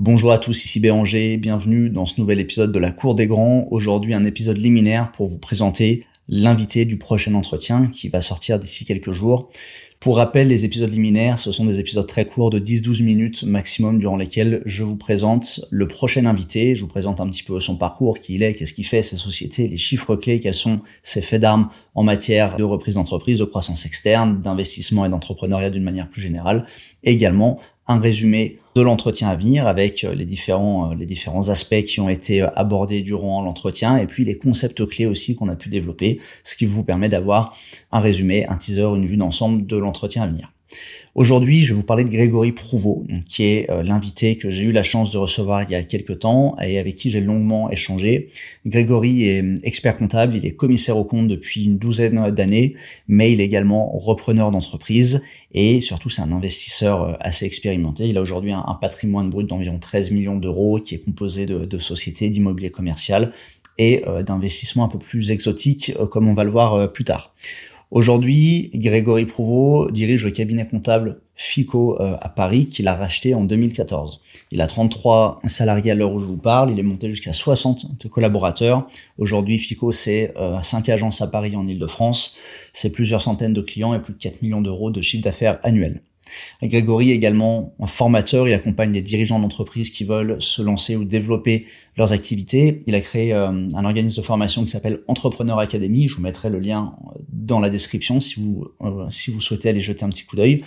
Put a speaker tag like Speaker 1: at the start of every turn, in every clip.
Speaker 1: Bonjour à tous, ici Béranger, bienvenue dans ce nouvel épisode de la Cour des Grands. Aujourd'hui un épisode liminaire pour vous présenter l'invité du prochain entretien qui va sortir d'ici quelques jours. Pour rappel, les épisodes liminaires, ce sont des épisodes très courts de 10-12 minutes maximum durant lesquels je vous présente le prochain invité, je vous présente un petit peu son parcours, qui il est, qu'est-ce qu'il fait, sa société, les chiffres clés, quels sont ses faits d'armes en matière de reprise d'entreprise, de croissance externe, d'investissement et d'entrepreneuriat d'une manière plus générale, également un résumé de l'entretien à venir avec euh, les différents, euh, les différents aspects qui ont été euh, abordés durant l'entretien et puis les concepts clés aussi qu'on a pu développer, ce qui vous permet d'avoir un résumé, un teaser, une vue d'ensemble de l'entretien à venir. Aujourd'hui, je vais vous parler de Grégory Prouveau, qui est euh, l'invité que j'ai eu la chance de recevoir il y a quelques temps et avec qui j'ai longuement échangé. Grégory est expert comptable, il est commissaire au compte depuis une douzaine d'années, mais il est également repreneur d'entreprise et surtout c'est un investisseur euh, assez expérimenté. Il a aujourd'hui un, patrimoine brut d'environ 13 millions d'euros qui est composé de, sociétés, d'immobilier commercial et euh, d'investissements un peu plus exotiques comme on va le voir plus tard. Aujourd'hui, Grégory Prouveau dirige le cabinet comptable FICO euh, à Paris qu'il a racheté en 2014. Il a 33 salariés à l'heure où je vous parle, il est monté jusqu'à 60 collaborateurs. Aujourd'hui, FICO, c'est 5 euh, agences à Paris en Ile-de-France, c'est plusieurs centaines de clients et plus de 4 millions d'euros de chiffre d'affaires annuel. Grégory est également un formateur, il accompagne des dirigeants d'entreprises qui veulent se lancer ou développer leurs activités. Il a créé euh, un organisme de formation qui s'appelle Entrepreneur Academy, je vous mettrai le lien dans la description si vous, euh, si vous souhaitez aller jeter un petit coup d'œil.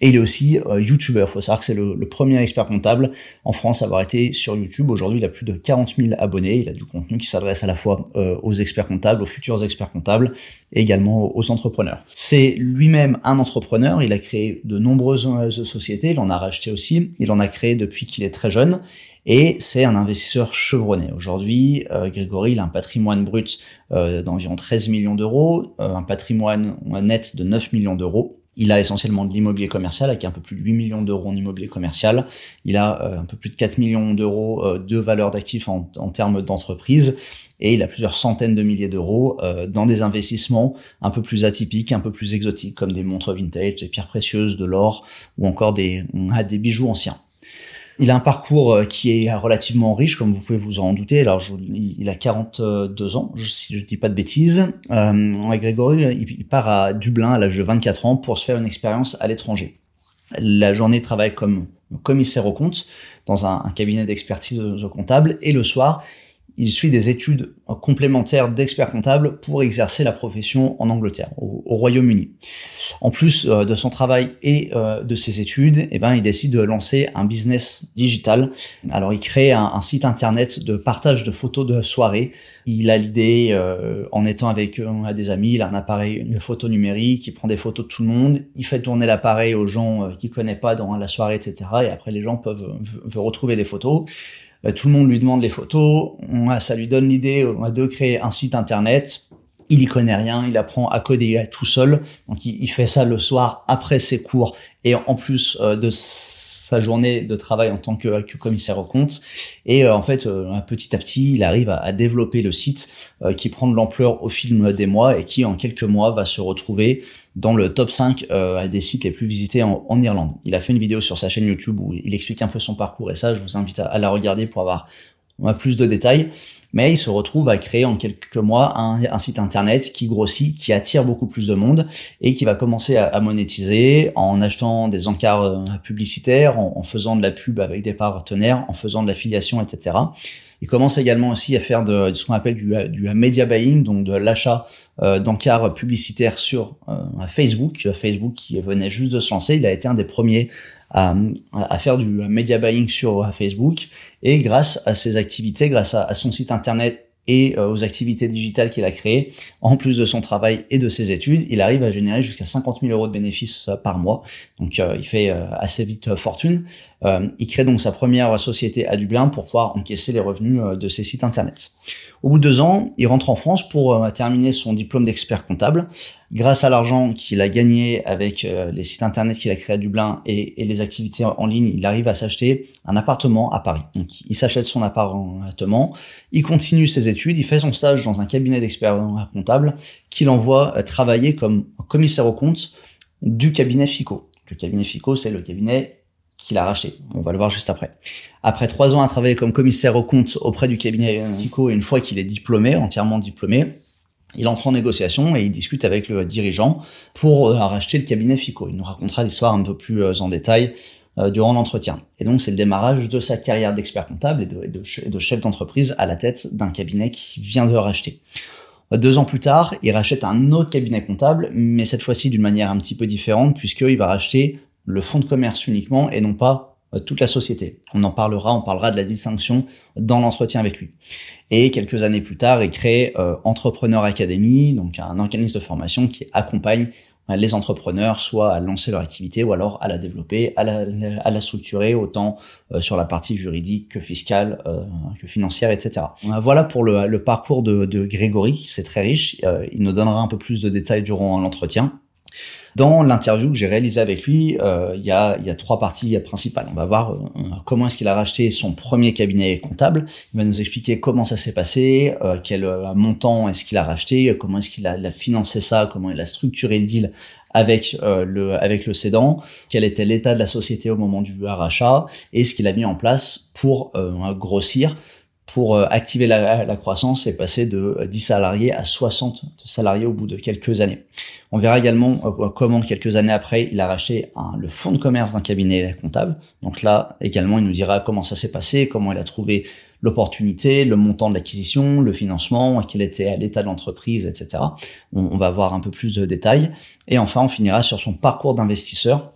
Speaker 1: Et il est aussi euh, YouTuber. Faut savoir que c'est le, premier expert comptable en France à avoir été sur YouTube. Aujourd'hui, il a plus de 40 000 abonnés. Il a du contenu qui s'adresse à la fois aux experts comptables, aux futurs experts comptables et également aux entrepreneurs. C'est lui-même un entrepreneur. Il a créé de nombreux nombreuses sociétés, il en a racheté aussi, il en a créé depuis qu'il est très jeune, et c'est un investisseur chevronné. Aujourd'hui, euh, Grégory, il a un patrimoine brut euh, d'environ 13 millions d'euros, euh, un patrimoine net de 9 millions d'euros. Il a essentiellement de l'immobilier commercial avec un peu plus de 8 millions d'euros en immobilier commercial. Il a un peu plus de 4 millions d'euros de valeur d'actifs en, termes d'entreprise et il a plusieurs centaines de milliers d'euros euh, dans des investissements un peu plus atypiques, un peu plus exotiques, comme des montres vintage, des pierres précieuses, de l'or ou encore des bijoux anciens. Il a un parcours euh, qui est relativement riche, comme vous pouvez vous en douter. Alors, il a 42 ans, si je ne dis pas de bêtises. Euh, Grégory, il, part à Dublin à l'âge de 24 ans pour se faire une expérience à l'étranger. La journée travaille comme commissaire au compte dans un, un cabinet d'expertise comptable et le soir, il suit des études complémentaires d'expert comptable pour exercer la profession en Angleterre, au, Royaume-Uni. En plus euh, de son travail et euh, de ses études, eh ben, il décide de lancer un business digital. Alors, il crée un, site internet de partage de photos de soirée. Il a l'idée, euh, en étant avec des amis, il a un appareil, une photo numérique, il prend des photos de tout le monde, il fait tourner l'appareil aux gens qu'il connaît pas dans la soirée, etc. Et après, les gens peuvent retrouver les photos. Euh, tout le monde lui demande les photos, ça lui donne l'idée de créer un site internet. Il y connaît rien, il apprend à coder tout seul. Donc il, fait ça le soir après ses cours et en plus euh, de sa journée de travail en tant que, commissaire au compte. Et euh, en fait, euh, petit à petit, il arrive à, développer le site qui prend de l'ampleur au fil des mois et qui, en quelques mois, va se retrouver dans le top 5 des sites les plus visités en, Irlande. Il a fait une vidéo sur sa chaîne YouTube où il explique un peu son parcours et ça, je vous invite à, la regarder pour avoir plus de détails mais il se retrouve à créer en quelques mois un, site internet qui grossit, qui attire beaucoup plus de monde et qui va commencer à, monétiser en achetant des encarts euh, publicitaires, en, faisant de la pub avec des partenaires, en faisant de l'affiliation, etc. Il commence également aussi à faire de, ce qu'on appelle du, du media buying, donc de l'achat euh, d'encarts publicitaires sur euh, Facebook. Facebook qui venait juste de se lancer, il a été un des premiers à, à, faire du media buying sur Facebook. Et grâce à ses activités, grâce à, son site internet et euh, aux activités digitales qu'il a créées, en plus de son travail et de ses études, il arrive à générer jusqu'à 50 000 euros de bénéfices euh, par mois. Donc euh, il fait assez vite fortune. il crée donc sa première société à Dublin pour pouvoir encaisser les revenus de ses sites internet. Au bout de deux ans, il rentre en France pour euh, terminer son diplôme d'expert comptable. Grâce à l'argent qu'il a gagné avec euh, les sites internet qu'il a créés à Dublin et, les activités en ligne, il arrive à s'acheter un appartement à Paris. Donc, il s'achète son appartement, il continue ses études, il fait son stage dans un cabinet d'experts comptable qu'il envoie euh, travailler comme commissaire aux comptes du cabinet FICO. Le cabinet FICO, c'est le cabinet qu'il a racheté. On va le voir juste après. Après trois ans à travailler comme commissaire au compte auprès du cabinet Fico, et une fois qu'il est diplômé, entièrement diplômé, il entre en négociation et il discute avec le dirigeant pour euh, racheter le cabinet Fico. Il nous racontera l'histoire un peu plus euh, en détail euh, durant l'entretien. Et donc c'est le démarrage de sa carrière d'expert comptable et de, chef d'entreprise à la tête d'un cabinet qui vient de racheter. Deux ans plus tard, il rachète un autre cabinet comptable, mais cette fois-ci d'une manière un petit peu différente, puisqu'il va racheter le fonds de commerce uniquement et non pas toute la société. On en parlera, on parlera de la distinction dans l'entretien avec lui. Et quelques années plus tard, il crée euh, Entrepreneur Academy, donc un organisme de formation qui accompagne euh, les entrepreneurs soit à lancer leur activité ou alors à la développer, à la, à la structurer autant sur la partie juridique que fiscale, que financière, etc. Voilà pour le, le parcours de, de Grégory, c'est très riche. il nous donnera un peu plus de détails durant l'entretien. Dans l'interview que j'ai réalisée avec lui, euh, il, y a, trois parties principales. On va voir euh, comment est-ce qu'il a racheté son premier cabinet comptable. Il va nous expliquer comment ça s'est passé, euh, quel montant est-ce qu'il a racheté, comment est-ce qu'il a, a, financé ça, comment il a structuré le deal avec le avec le cédant, quel était l'état de la société au moment du rachat et ce qu'il a mis en place pour grossir pour euh, activer la, croissance et passer de 10 salariés à 60 salariés au bout de quelques années. On verra également euh, comment quelques années après, il a racheté le fonds de commerce d'un cabinet comptable. Donc là, également, il nous dira comment ça s'est passé, comment il a trouvé l'opportunité, le montant de l'acquisition, le financement, quel était l'état de l'entreprise, etc. On, on va voir un peu plus de détails. Et enfin, on finira sur son parcours d'investisseur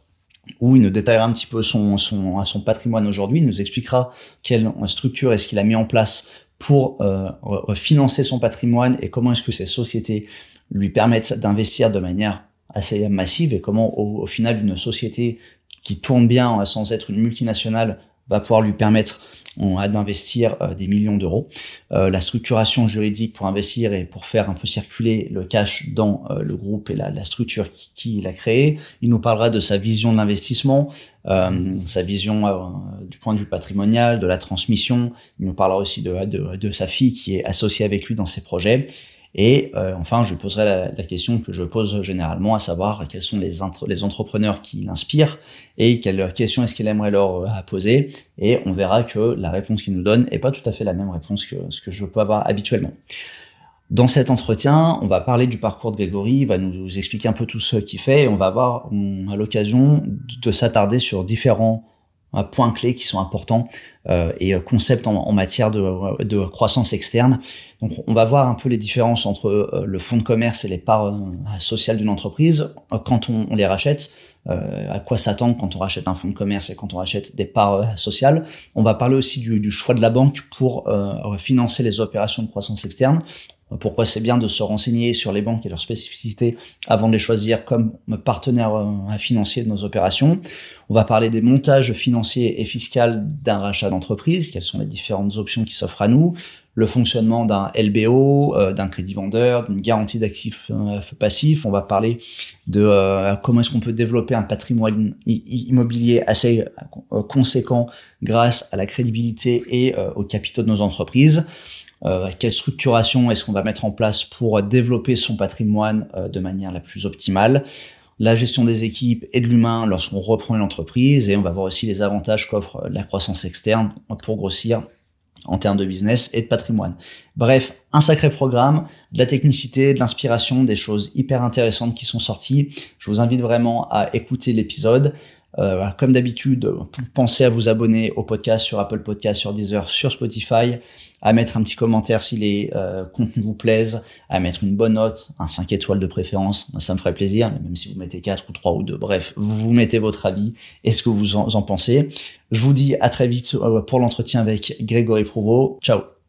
Speaker 1: où il nous détaillera un petit peu son, son, patrimoine aujourd'hui, nous expliquera quelle structure est-ce qu'il a mis en place pour euh, financer son patrimoine et comment est-ce que ces sociétés lui permettent d'investir de manière assez massive et comment au, au final une société qui tourne bien sans être une multinationale va pouvoir lui permettre d'investir euh, des millions d'euros. Euh, la structuration juridique pour investir et pour faire un peu circuler le cash dans euh, le groupe et la, structure qu'il a créée. Il nous parlera de sa vision de l'investissement, sa vision du point de vue patrimonial, de la transmission. Il nous parlera aussi de, de, de sa fille qui est associée avec lui dans ses projets. Et euh, enfin, je poserai la, question que je pose généralement, à savoir quels sont les, entrepreneurs qui l'inspirent et quelles questions est-ce qu'il aimerait leur euh, poser. Et on verra que la réponse qu'il nous donne est pas tout à fait la même réponse que ce que je peux avoir habituellement. Dans cet entretien, on va parler du parcours de Grégory, il va nous expliquer un peu tout ce qu'il fait et on va avoir l'occasion de s'attarder sur différents points clés qui sont importants euh, et euh, concepts en, matière de, de, croissance externe. Donc on va voir un peu les différences entre euh, le fonds de commerce et les parts sociales d'une entreprise quand on, on les rachète, à quoi s'attendre quand on rachète un fonds de commerce et quand on rachète des parts sociales? On va parler aussi du, du choix de la banque pour financer les opérations de croissance externe pourquoi c'est bien de se renseigner sur les banques et leurs spécificités avant de les choisir comme partenaires euh, financiers de nos opérations? On va parler des montages financiers et fiscaux d'un rachat d'entreprise, quelles sont les différentes options qui s'offrent à nous, le fonctionnement d'un LBO, euh, d'un crédit vendeur, d'une garantie d'actifs euh, passifs. On va parler de comment est-ce qu'on peut développer un patrimoine immobilier assez conséquent grâce à la crédibilité et aux capitaux de nos entreprises. Euh, quelle structuration est-ce qu'on va mettre en place pour développer son patrimoine euh, de manière la plus optimale? La gestion des équipes et de l'humain lorsqu'on reprend l'entreprise et on va voir aussi les avantages qu'offre la croissance externe pour grossir en termes de business et de patrimoine. Bref, un sacré programme, de la technicité, de l'inspiration, des choses hyper intéressantes qui sont sorties. Je vous invite vraiment à écouter l'épisode. Euh, comme d'habitude, pensez à vous abonner au podcast sur Apple Podcast, sur Deezer, sur Spotify, à mettre un petit commentaire si les euh, contenus vous plaisent, à mettre une bonne note, un 5 étoiles de préférence, ça me ferait plaisir, même si vous mettez 4 ou 3 ou 2, bref, vous mettez votre avis et ce que vous en, en pensez. Je vous dis à très vite euh, pour l'entretien avec Grégory Prouveau. Ciao